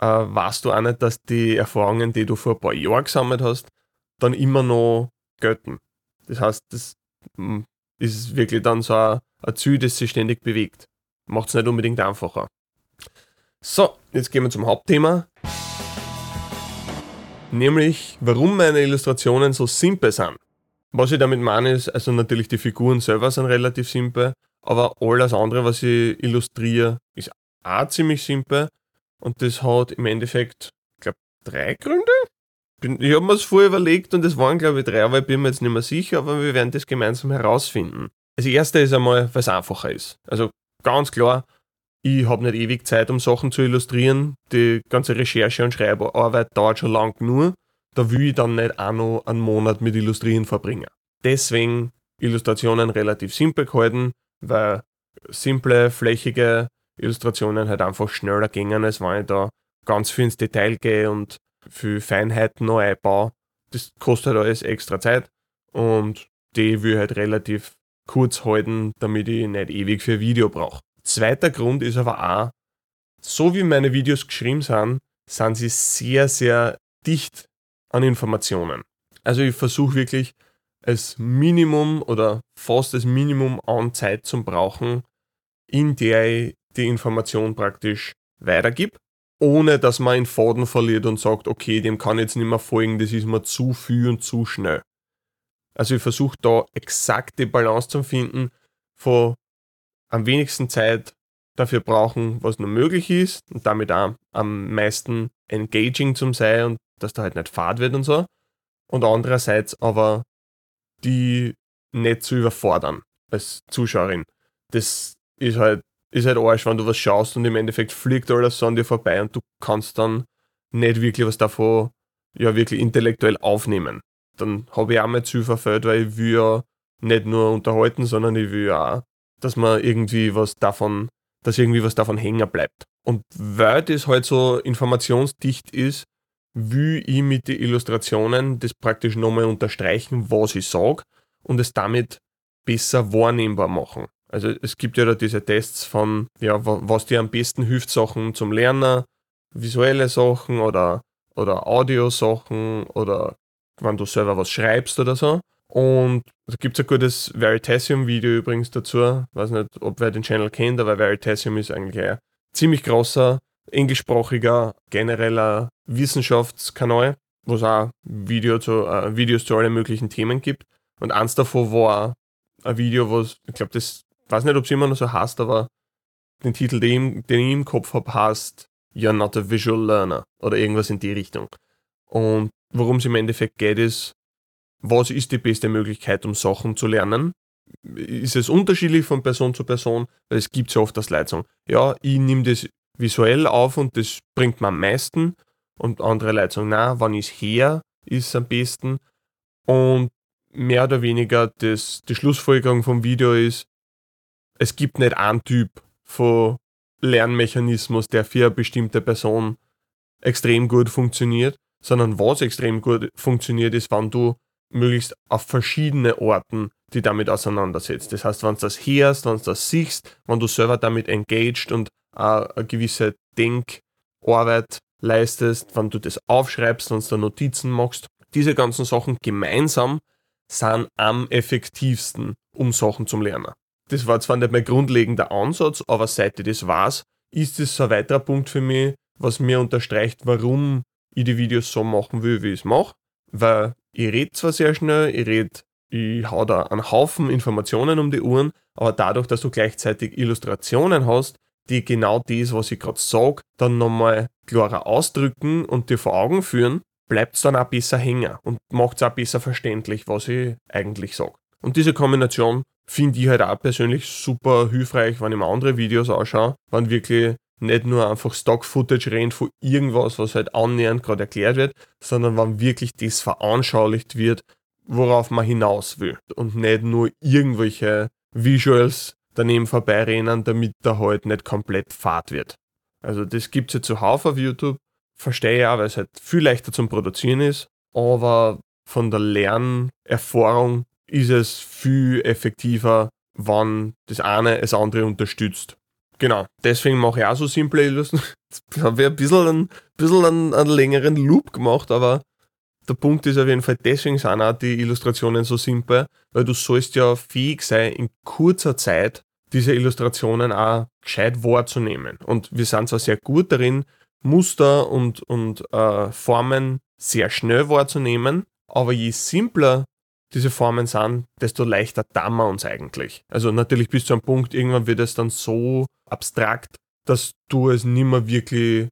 äh, weißt du auch nicht, dass die Erfahrungen, die du vor ein paar Jahren gesammelt hast, dann immer noch gelten. Das heißt, das mm, ist wirklich dann so ein, ein Ziel, das sich ständig bewegt. Macht es nicht unbedingt einfacher. So, jetzt gehen wir zum Hauptthema. Nämlich, warum meine Illustrationen so simpel sind. Was ich damit meine, ist, also natürlich die Figuren selber sind relativ simpel, aber alles andere, was ich illustriere, ist auch ziemlich simpel. Und das hat im Endeffekt, ich glaube, drei Gründe. Ich habe mir das vorher überlegt und es waren, glaube ich, drei, aber ich bin mir jetzt nicht mehr sicher, aber wir werden das gemeinsam herausfinden. Das erste ist einmal, weil es einfacher ist. Also ganz klar, ich habe nicht ewig Zeit, um Sachen zu illustrieren. Die ganze Recherche und Schreibarbeit dauert schon lang genug. Da will ich dann nicht auch noch einen Monat mit Illustrieren verbringen. Deswegen Illustrationen relativ simpel gehalten, weil simple, flächige Illustrationen halt einfach schneller gingen, als wenn ich da ganz viel ins Detail gehe und viel Feinheiten noch einbaue. Das kostet halt alles extra Zeit und die will ich halt relativ kurz halten, damit ich nicht ewig für Video brauche. Zweiter Grund ist aber auch, so wie meine Videos geschrieben sind, sind sie sehr, sehr dicht an Informationen. Also ich versuche wirklich das Minimum oder fast das Minimum an Zeit zu brauchen, in der ich die Information praktisch weitergib, ohne dass man einen Faden verliert und sagt, okay, dem kann ich jetzt nicht mehr folgen, das ist mir zu viel und zu schnell. Also ich versuche da exakte Balance zu finden, von am wenigsten Zeit dafür brauchen, was nur möglich ist und damit auch am meisten engaging zum sein und dass da halt nicht fad wird und so. Und andererseits aber die nicht zu überfordern als Zuschauerin. Das ist halt ist halt arsch, wenn du was schaust und im Endeffekt fliegt alles an dir vorbei und du kannst dann nicht wirklich was davon ja wirklich intellektuell aufnehmen. Dann habe ich auch mein Ziel verfehlt, weil ich will ja nicht nur unterhalten, sondern ich will ja auch, dass man irgendwie was davon, dass irgendwie was davon hängen bleibt. Und weil das halt so informationsdicht ist, will ich mit den Illustrationen das praktisch nochmal unterstreichen, was ich sage und es damit besser wahrnehmbar machen. Also es gibt ja da diese Tests von, ja, was dir am besten hilft, Sachen zum Lernen, visuelle Sachen oder, oder Audio-Sachen oder wenn du selber was schreibst oder so. Und da gibt es ein gutes Veritasium-Video übrigens dazu. Ich weiß nicht, ob wer den Channel kennt, aber Veritasium ist eigentlich ein ziemlich großer, englischsprachiger, genereller Wissenschaftskanal, wo es auch Video zu, äh, Videos zu allen möglichen Themen gibt. Und eins davon war ein Video, was, ich glaube, das weiß nicht, ob es immer noch so heißt, aber den Titel, den, den ich im Kopf habe, heißt You're not a visual learner oder irgendwas in die Richtung. Und worum es im Endeffekt geht, ist, was ist die beste Möglichkeit, um Sachen zu lernen? Ist es unterschiedlich von Person zu Person? Weil es gibt so oft das Leid ja, ich nehme das visuell auf und das bringt mir am meisten. Und andere Leute sagen, na, wann es her, ist am besten. Und mehr oder weniger das, die Schlussfolgerung vom Video ist, es gibt nicht einen Typ von Lernmechanismus, der für eine bestimmte Person extrem gut funktioniert, sondern was extrem gut funktioniert, ist, wenn du möglichst auf verschiedene Orten die damit auseinandersetzt. Das heißt, wenn du das hörst, wenn du das siehst, wenn du selber damit engaged und eine gewisse Denkarbeit leistest, wenn du das aufschreibst, wenn du da Notizen machst, diese ganzen Sachen gemeinsam sind am effektivsten, um Sachen zu lernen. Das war zwar nicht mein grundlegender Ansatz, aber seit ich das weiß, ist es so ein weiterer Punkt für mich, was mir unterstreicht, warum ich die Videos so machen will, wie ich es mache. Weil ich rede zwar sehr schnell, ich rede, ich hau da einen Haufen Informationen um die Uhren, aber dadurch, dass du gleichzeitig Illustrationen hast, die genau das, was ich gerade sage, dann nochmal klarer ausdrücken und dir vor Augen führen, bleibt es dann auch besser hängen und macht es auch besser verständlich, was ich eigentlich sage. Und diese Kombination finde ich halt auch persönlich super hilfreich, wenn ich mir andere Videos anschaue, wenn wirklich nicht nur einfach Stock-Footage rennt von irgendwas, was halt annähernd gerade erklärt wird, sondern wenn wirklich das veranschaulicht wird, worauf man hinaus will und nicht nur irgendwelche Visuals daneben vorbeirennen, damit der halt nicht komplett fad wird. Also das gibt es ja zuhauf auf YouTube, verstehe ich auch, weil es halt viel leichter zum Produzieren ist, aber von der Lernerfahrung ist es viel effektiver, wenn das eine das andere unterstützt. Genau, deswegen mache ich auch so simple Illustrationen. Jetzt habe ich ein bisschen, einen, bisschen einen, einen längeren Loop gemacht, aber der Punkt ist auf jeden Fall, deswegen sind auch die Illustrationen so simpel, weil du sollst ja fähig sein, in kurzer Zeit diese Illustrationen auch gescheit wahrzunehmen. Und wir sind zwar sehr gut darin, Muster und, und äh, Formen sehr schnell wahrzunehmen, aber je simpler diese Formen sind, desto leichter tun wir uns eigentlich. Also natürlich bis zu einem Punkt, irgendwann wird es dann so abstrakt, dass du es nicht mehr wirklich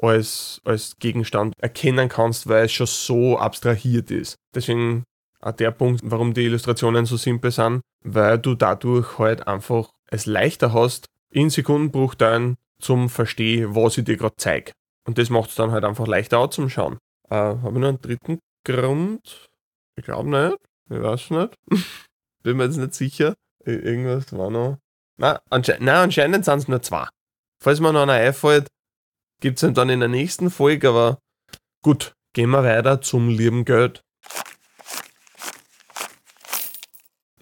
als, als Gegenstand erkennen kannst, weil es schon so abstrahiert ist. Deswegen auch der Punkt, warum die Illustrationen so simpel sind, weil du dadurch halt einfach es leichter hast, in Sekundenbruchteilen zum Verstehen, was ich dir gerade zeige. Und das macht es dann halt einfach leichter auch zum Schauen. Äh, Habe ich noch einen dritten Grund? Ich glaube nicht. Ich weiß nicht. Bin mir jetzt nicht sicher. Irgendwas war noch. Nein, ansche nein anscheinend sind es nur zwei. Falls mir noch einer einfällt, gibt es dann in der nächsten Folge, aber gut, gehen wir weiter zum lieben Geld.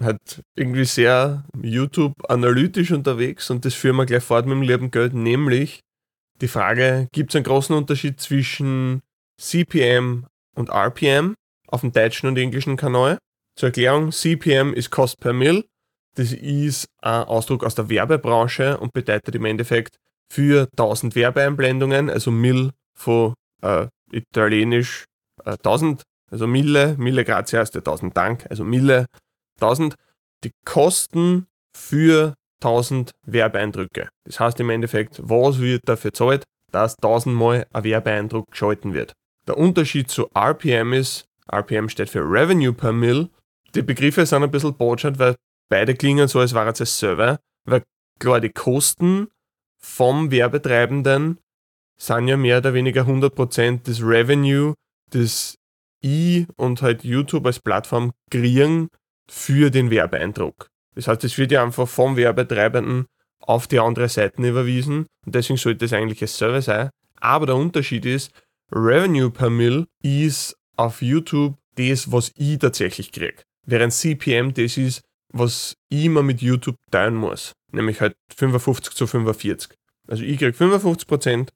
Halt irgendwie sehr YouTube-analytisch unterwegs und das führen wir gleich fort mit dem lieben Geld, nämlich die Frage, gibt es einen großen Unterschied zwischen CPM und RPM auf dem deutschen und englischen Kanal? Zur Erklärung, CPM ist Cost per Mill. Das ist ein Ausdruck aus der Werbebranche und bedeutet im Endeffekt für 1000 Werbeeinblendungen, also Mill von äh, italienisch äh, 1000, also Mille, Mille grazie heißt ja 1000 Dank, also Mille 1000, die Kosten für 1000 Werbeeindrücke. Das heißt im Endeffekt, was wird dafür zahlt, dass 1000 Mal ein Werbeeindruck geschalten wird. Der Unterschied zu RPM ist, RPM steht für Revenue per Mill. Die Begriffe sind ein bisschen botschert, weil beide klingen so, als wäre es dasselbe, weil klar, die Kosten vom Werbetreibenden sind ja mehr oder weniger 100% des Revenue, das ich und halt YouTube als Plattform kriegen für den Werbeeindruck. Das heißt, es wird ja einfach vom Werbetreibenden auf die andere Seite überwiesen und deswegen sollte es eigentlich dasselbe sein. Aber der Unterschied ist, Revenue per Mill ist auf YouTube das, was ich tatsächlich kriege. Während CPM das ist, was ich immer mit YouTube teilen muss. Nämlich halt 55 zu 45. Also ich kriege 55%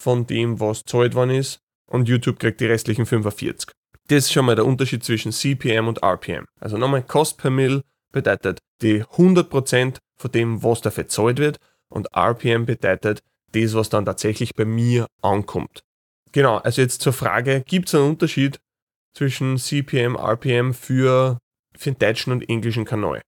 von dem, was zahlt worden ist und YouTube kriegt die restlichen 45. Das ist schon mal der Unterschied zwischen CPM und RPM. Also nochmal, Cost per Mill bedeutet die 100% von dem, was dafür zahlt wird und RPM bedeutet das, was dann tatsächlich bei mir ankommt. Genau, also jetzt zur Frage, gibt es einen Unterschied zwischen CPM, RPM für, für den deutschen und englischen Kanal?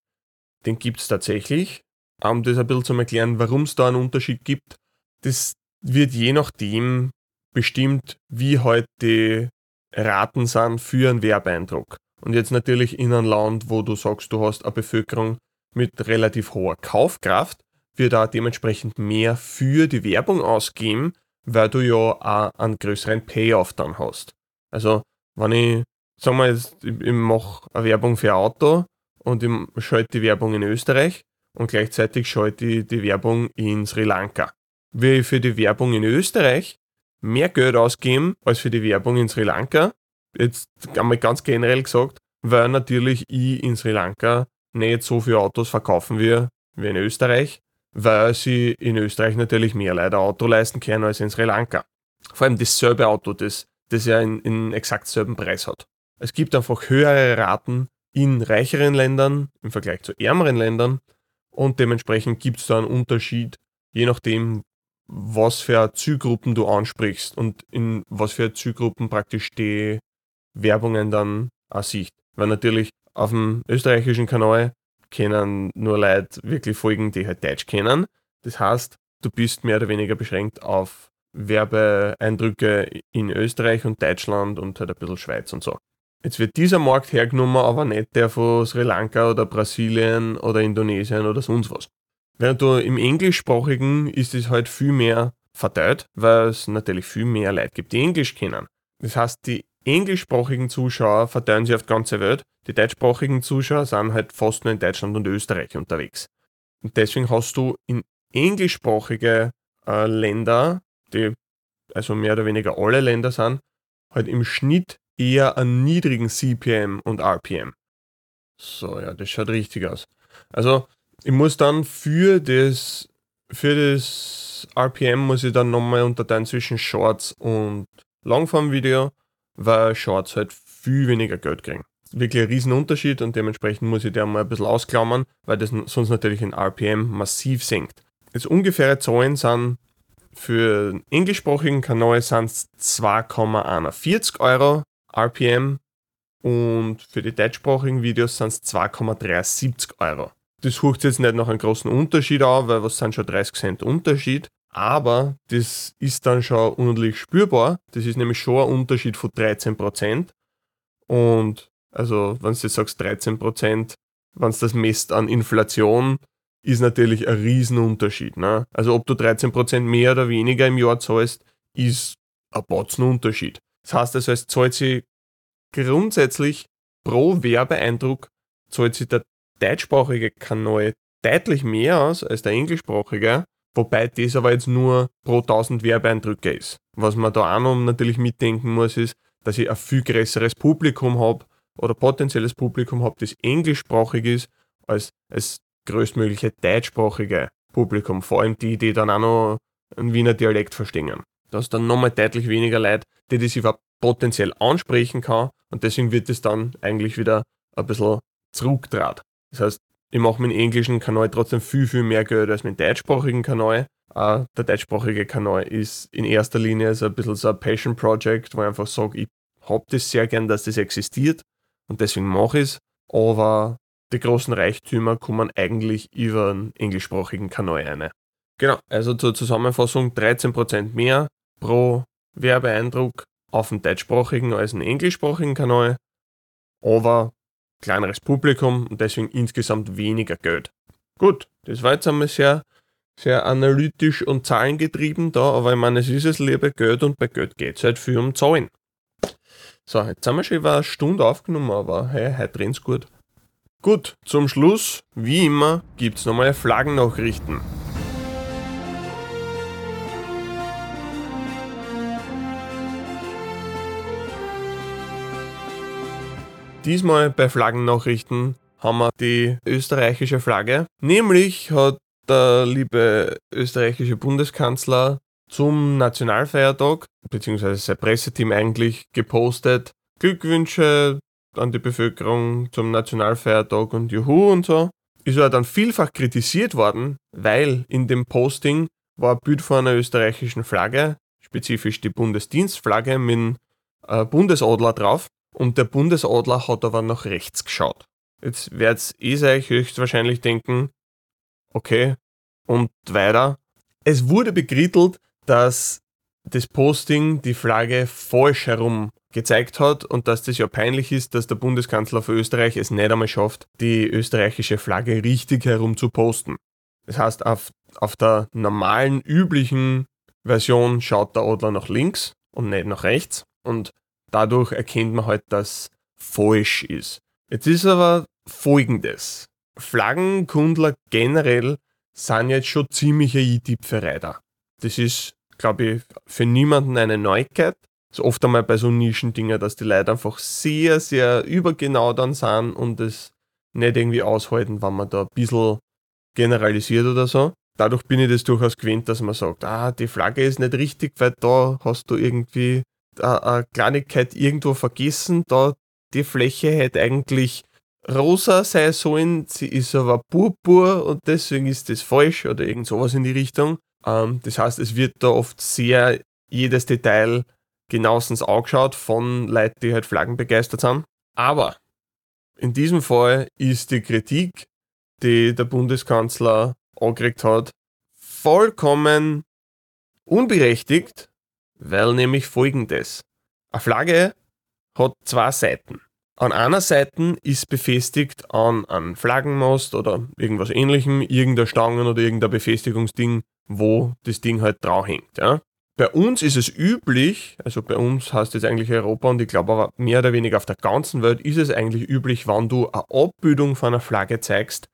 Den gibt es tatsächlich. Um das ein bisschen zu erklären, warum es da einen Unterschied gibt, das wird je nachdem bestimmt, wie heute die Raten sind für einen Werbeeindruck. Und jetzt natürlich in einem Land, wo du sagst, du hast eine Bevölkerung mit relativ hoher Kaufkraft, wird da dementsprechend mehr für die Werbung ausgeben, weil du ja auch einen größeren Payoff dann hast. Also, wenn ich, sagen wir jetzt, ich, ich mache eine Werbung für ein Auto und ich schalte die Werbung in Österreich und gleichzeitig schalte ich die Werbung in Sri Lanka. Will ich für die Werbung in Österreich mehr Geld ausgeben als für die Werbung in Sri Lanka, jetzt einmal ganz generell gesagt, weil natürlich ich in Sri Lanka nicht so viele Autos verkaufen will wie in Österreich, weil sie in Österreich natürlich mehr Leute Auto leisten können als in Sri Lanka. Vor allem dasselbe Auto, das, das ja in, in exakt selben Preis hat. Es gibt einfach höhere Raten in reicheren Ländern im Vergleich zu ärmeren Ländern und dementsprechend gibt es da einen Unterschied, je nachdem, was für Zielgruppen du ansprichst und in was für Zielgruppen praktisch die Werbungen dann auch siehst. Weil natürlich auf dem österreichischen Kanal kennen nur Leute wirklich Folgen, die halt Deutsch kennen. Das heißt, du bist mehr oder weniger beschränkt auf Werbeeindrücke in Österreich und Deutschland und halt ein bisschen Schweiz und so. Jetzt wird dieser Markt hergenommen, aber nicht der von Sri Lanka oder Brasilien oder Indonesien oder sonst was. Während du im Englischsprachigen ist es halt viel mehr verteilt, weil es natürlich viel mehr Leute gibt, die Englisch kennen. Das heißt, die englischsprachigen Zuschauer verteilen sich auf die ganze Welt. Die deutschsprachigen Zuschauer sind halt fast nur in Deutschland und Österreich unterwegs. Und deswegen hast du in englischsprachige äh, Länder, die also mehr oder weniger alle Länder sind, halt im Schnitt eher einen niedrigen CPM und RPM. So, ja, das schaut richtig aus. Also, ich muss dann für das, für das RPM muss ich dann nochmal unterteilen zwischen Shorts und Longform-Video weil Shorts halt viel weniger Geld kriegen. Wirklich ein Riesenunterschied und dementsprechend muss ich der mal ein bisschen ausklammern, weil das sonst natürlich in RPM massiv senkt. Jetzt ungefähre Zahlen sind für den englischsprachigen Kanal sind es 2,41 Euro RPM und für die deutschsprachigen Videos sind es 2,73 Euro. Das hucht jetzt nicht noch einen großen Unterschied an, weil was sind schon 30 Cent Unterschied. Aber das ist dann schon unendlich spürbar. Das ist nämlich schon ein Unterschied von 13%. Und also, wenn du jetzt sagst 13%, wenn es das messt an Inflation, ist natürlich ein Riesenunterschied. Ne? Also ob du 13% mehr oder weniger im Jahr zahlst, ist ein Batzen Unterschied. Das heißt also, es zahlt sich grundsätzlich pro Werbeeindruck zahlt sich der deutschsprachige Kanal deutlich mehr aus als der englischsprachige, wobei das aber jetzt nur pro 1000 Werbeeindrücke ist. Was man da auch noch natürlich mitdenken muss, ist, dass ich ein viel größeres Publikum habe oder potenzielles Publikum habe, das englischsprachig ist, als, als größtmögliche deutschsprachige Publikum, vor allem die, die dann auch noch einen Wiener Dialekt verstehen. Da ist dann nochmal deutlich weniger Leute, die das überhaupt potenziell ansprechen kann und deswegen wird es dann eigentlich wieder ein bisschen zurückdraht. Das heißt, ich mache mit dem englischen Kanal trotzdem viel, viel mehr Geld als mit dem deutschsprachigen Kanal. Uh, der deutschsprachige Kanal ist in erster Linie so ein bisschen so ein Passion Project, wo ich einfach sage, ich habe das sehr gern, dass das existiert und deswegen mache ich es. Aber die großen Reichtümer kommen eigentlich über einen englischsprachigen Kanal rein. Genau, also zur Zusammenfassung 13% mehr pro Werbeeindruck auf dem deutschsprachigen als im englischsprachigen Kanal, aber kleineres Publikum und deswegen insgesamt weniger Geld. Gut, das war jetzt einmal sehr, sehr analytisch und zahlengetrieben da, aber ich meine, es ist das liebe Geld und bei Geld geht es halt viel um Zahlen. So, jetzt haben wir schon über eine Stunde aufgenommen, aber hey, heute rennt's gut. Gut, zum Schluss, wie immer, gibt es nochmal Flaggennachrichten. Diesmal bei Flaggennachrichten haben wir die österreichische Flagge. Nämlich hat der liebe österreichische Bundeskanzler zum Nationalfeiertag, beziehungsweise sein Presseteam eigentlich, gepostet. Glückwünsche an die Bevölkerung zum Nationalfeiertag und Juhu und so, ist er dann vielfach kritisiert worden, weil in dem Posting war ein Bild von einer österreichischen Flagge, spezifisch die Bundesdienstflagge mit einem äh, Bundesadler drauf und der Bundesadler hat aber nach rechts geschaut. Jetzt werdet ihr euch höchstwahrscheinlich denken, okay, und weiter. Es wurde bekrittelt, dass das Posting die Flagge falsch herum gezeigt hat und dass das ja peinlich ist, dass der Bundeskanzler für Österreich es nicht einmal schafft, die österreichische Flagge richtig herum zu posten. Das heißt, auf, auf der normalen, üblichen Version schaut der Adler nach links und nicht nach rechts und dadurch erkennt man halt, dass falsch ist. Jetzt ist aber folgendes. Flaggenkundler generell sind jetzt schon ziemliche i-Tippferei da. Das ist, glaube ich, für niemanden eine Neuigkeit ist oft einmal bei so Nischendingen, dass die Leute einfach sehr, sehr übergenau dann sind und es nicht irgendwie aushalten, wenn man da ein bisschen generalisiert oder so. Dadurch bin ich das durchaus gewöhnt, dass man sagt, ah, die Flagge ist nicht richtig, weil da hast du irgendwie eine Kleinigkeit irgendwo vergessen, da die Fläche hätte eigentlich rosa sein sollen, sie ist aber purpur und deswegen ist das falsch oder irgend sowas in die Richtung. Ähm, das heißt, es wird da oft sehr jedes Detail genauestens angeschaut von Leuten, die halt Flaggen begeistert sind. Aber in diesem Fall ist die Kritik, die der Bundeskanzler angekriegt hat, vollkommen unberechtigt, weil nämlich folgendes. Eine Flagge hat zwei Seiten. An einer Seite ist befestigt an einem Flaggenmast oder irgendwas ähnlichem, irgendeiner Stangen oder irgendein Befestigungsding, wo das Ding halt drauf hängt. Ja? Bei uns ist es üblich, also bei uns heißt es eigentlich Europa und ich glaube aber mehr oder weniger auf der ganzen Welt ist es eigentlich üblich, wenn du eine Abbildung von einer Flagge zeigst,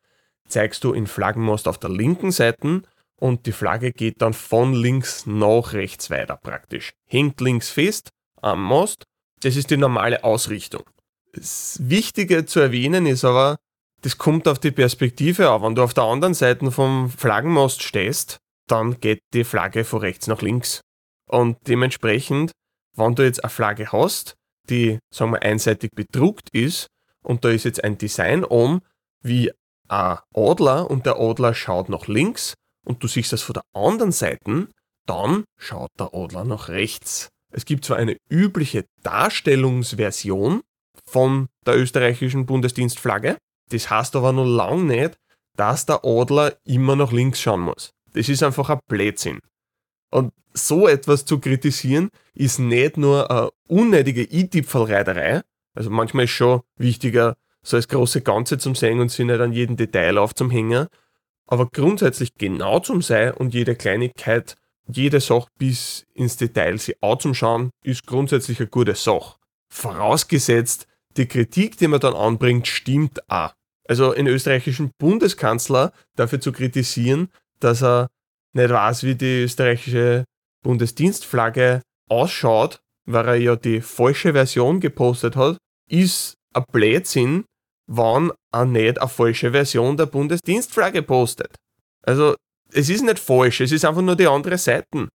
zeigst du in Flaggenmast auf der linken Seite und die Flagge geht dann von links nach rechts weiter praktisch. Hängt links fest am Mast, das ist die normale Ausrichtung. Das Wichtige zu erwähnen ist aber, das kommt auf die Perspektive an. Wenn du auf der anderen Seite vom Flaggenmast stehst, dann geht die Flagge von rechts nach links. Und dementsprechend, wenn du jetzt eine Flagge hast, die, sagen wir, einseitig bedruckt ist und da ist jetzt ein Design um, wie ein Adler und der Adler schaut nach links und du siehst das von der anderen Seite, dann schaut der Adler nach rechts. Es gibt zwar eine übliche Darstellungsversion von der österreichischen Bundesdienstflagge, das heißt aber noch lange nicht, dass der Adler immer nach links schauen muss. Das ist einfach ein Blödsinn. Und so etwas zu kritisieren, ist nicht nur eine unnötige i-Tipfelreiterei, also manchmal ist schon wichtiger, so das große Ganze zum Sehen und sich nicht an jedem Detail auf zum Hängen, aber grundsätzlich genau zum Sein und jede Kleinigkeit, jede Sache bis ins Detail sie auch zum Schauen, ist grundsätzlich eine gute Sache. Vorausgesetzt, die Kritik, die man dann anbringt, stimmt auch. Also einen österreichischen Bundeskanzler dafür zu kritisieren, dass er nicht weiß, wie die österreichische Bundesdienstflagge ausschaut, weil er ja die falsche Version gepostet hat, ist ein Blödsinn, wann er nicht eine falsche Version der Bundesdienstflagge postet. Also, es ist nicht falsch, es ist einfach nur die andere Seite.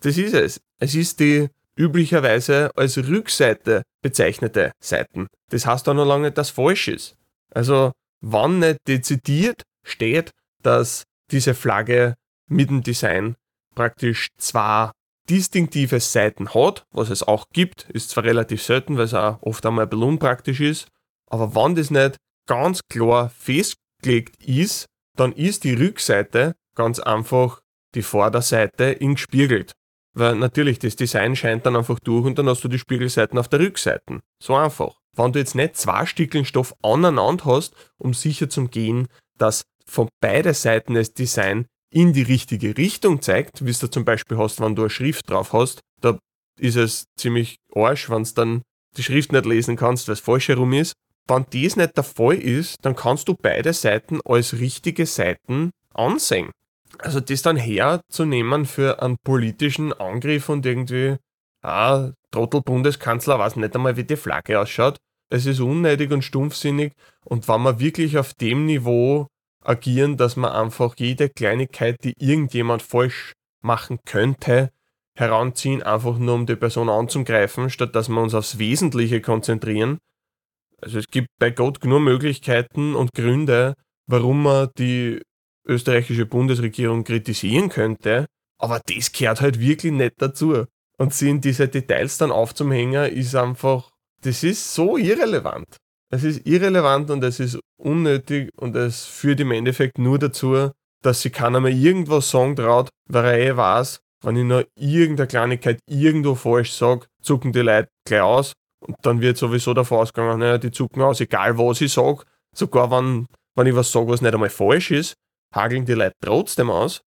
Das ist es. Es ist die üblicherweise als Rückseite bezeichnete Seiten. Das heißt auch noch lange nicht, dass falsch ist. Also, wann nicht dezidiert steht, dass diese Flagge mit dem Design praktisch zwei distinktive Seiten hat, was es auch gibt, ist zwar relativ selten, weil es auch oft einmal ein bisschen unpraktisch ist, aber wenn das nicht ganz klar festgelegt ist, dann ist die Rückseite ganz einfach die Vorderseite in gespiegelt. Weil natürlich das Design scheint dann einfach durch und dann hast du die Spiegelseiten auf der Rückseite. So einfach. Wenn du jetzt nicht zwei Stückeln Stoff aneinander hast, um sicher zu gehen, dass von beiden Seiten das Design in die richtige Richtung zeigt, wie es du zum Beispiel hast, wenn du eine Schrift drauf hast, da ist es ziemlich arsch, wenn du dann die Schrift nicht lesen kannst, weil es falsch herum ist. Wenn das nicht der Fall ist, dann kannst du beide Seiten als richtige Seiten ansehen. Also das dann herzunehmen für einen politischen Angriff und irgendwie, ah, Trottel-Bundeskanzler weiß nicht einmal, wie die Flagge ausschaut. Es ist unnötig und stumpfsinnig und wenn man wirklich auf dem Niveau agieren, dass man einfach jede Kleinigkeit, die irgendjemand falsch machen könnte, heranziehen, einfach nur um die Person anzugreifen, statt dass wir uns aufs Wesentliche konzentrieren. Also es gibt bei Gott genug Möglichkeiten und Gründe, warum man die österreichische Bundesregierung kritisieren könnte, aber das gehört halt wirklich nicht dazu. Und sie in diese Details dann aufzuhängen, ist einfach, das ist so irrelevant. Es ist irrelevant und es ist unnötig und es führt im Endeffekt nur dazu, dass sie keiner mehr irgendwas sagen traut, weil er eh weiß, wenn ich nur irgendeine Kleinigkeit irgendwo falsch sage, zucken die Leute gleich aus und dann wird sowieso davon ausgegangen, naja, die zucken aus, egal was ich sage, sogar wenn, wenn ich was sage, was nicht einmal falsch ist, hageln die Leute trotzdem aus.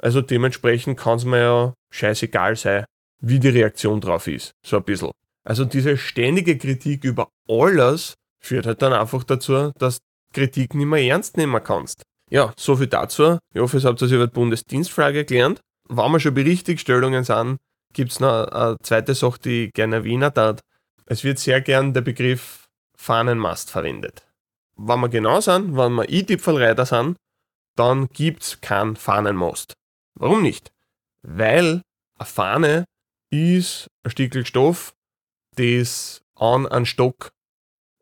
Also dementsprechend kann es mir ja scheißegal sein, wie die Reaktion drauf ist, so ein bisschen. Also diese ständige Kritik über alles führt halt dann einfach dazu, dass Kritik nicht mehr ernst nehmen kannst. Ja, so viel dazu. Ich hoffe, ihr habt das über die Bundesdienstfrage gelernt. Wenn wir schon bei Richtigstellungen sind, gibt es noch eine zweite Sache, die ich gerne erwähnen darf. Es wird sehr gern der Begriff Fahnenmast verwendet. Wenn wir genau sind, wenn wir i-Tipfelreiter sind, dann gibt es keinen Fahnenmast. Warum nicht? Weil eine Fahne ist ein Stückel Stoff, das an einen Stock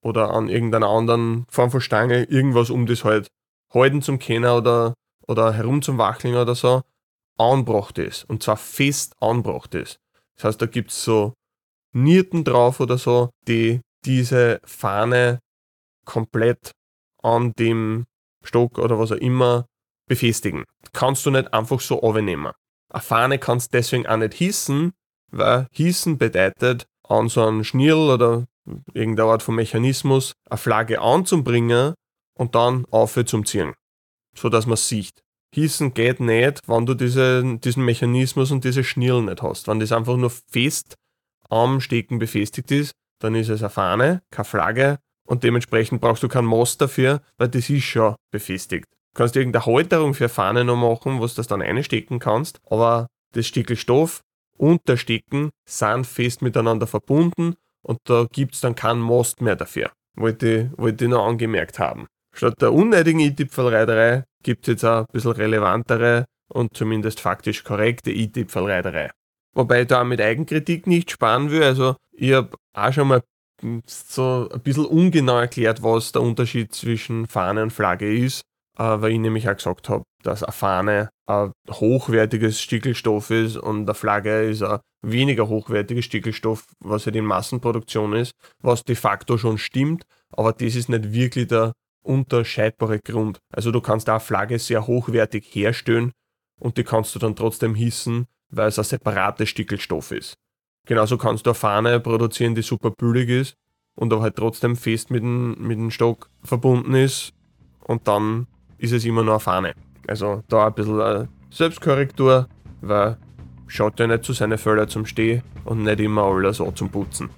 oder an irgendeiner anderen Form von Stange irgendwas um das halt halten zum Kennen oder, oder herum zum Wackeln oder so, anbracht ist. Und zwar fest anbracht ist. Das heißt, da gibt es so Nierten drauf oder so, die diese Fahne komplett an dem Stock oder was auch immer befestigen. Kannst du nicht einfach so aufnehmen. Eine Fahne kannst deswegen auch nicht hissen, weil hissen bedeutet, an so einen Schnirl oder irgendeine Art von Mechanismus eine Flagge anzubringen und dann auf zum Ziehen, so man sieht. Hissen geht nicht, wenn du diese, diesen Mechanismus und diese Schnirl nicht hast. Wenn das einfach nur fest am Stecken befestigt ist, dann ist es eine Fahne, keine Flagge und dementsprechend brauchst du keinen Most dafür, weil das ist schon befestigt. Du kannst irgendeine Halterung für Fahne noch machen, wo du das dann einstecken kannst, aber das Stückel Stoff und der Stecken sind fest miteinander verbunden und da gibt es dann keinen Most mehr dafür. Wollte, wollte ich noch angemerkt haben. Statt der unnötigen i-Tipfelreiterei gibt es jetzt auch ein bisschen relevantere und zumindest faktisch korrekte i-Tipfelreiterei. Wobei ich da auch mit Eigenkritik nicht sparen will. Also ich habe auch schon mal so ein bisschen ungenau erklärt, was der Unterschied zwischen Fahne und Flagge ist, äh, weil ich nämlich auch gesagt habe, dass eine Fahne ein hochwertiges Stickelstoff ist und eine Flagge ist ein weniger hochwertiges Stickelstoff, was halt in Massenproduktion ist, was de facto schon stimmt, aber das ist nicht wirklich der unterscheidbare Grund. Also du kannst da Flagge sehr hochwertig herstellen und die kannst du dann trotzdem hissen, weil es ein separater Stickelstoff ist. Genauso kannst du eine Fahne produzieren, die super billig ist und aber halt trotzdem fest mit dem, mit dem Stock verbunden ist und dann ist es immer nur eine Fahne. Also da ein bisschen Selbstkorrektur, weil schaut ja nicht zu seinen Felder zum Stehen und nicht immer alles so zum Putzen.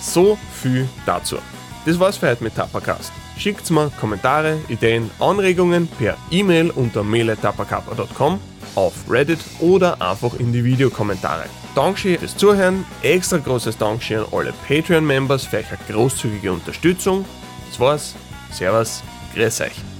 So viel dazu. Das war's für heute mit Tapacast. Schickt mir Kommentare, Ideen, Anregungen per E-Mail unter mailetapacapa.com, auf Reddit oder einfach in die Videokommentare. Dankeschön fürs Zuhören, extra großes Dankeschön an alle Patreon-Members für eure großzügige Unterstützung. Das war's, Servus, grüß euch.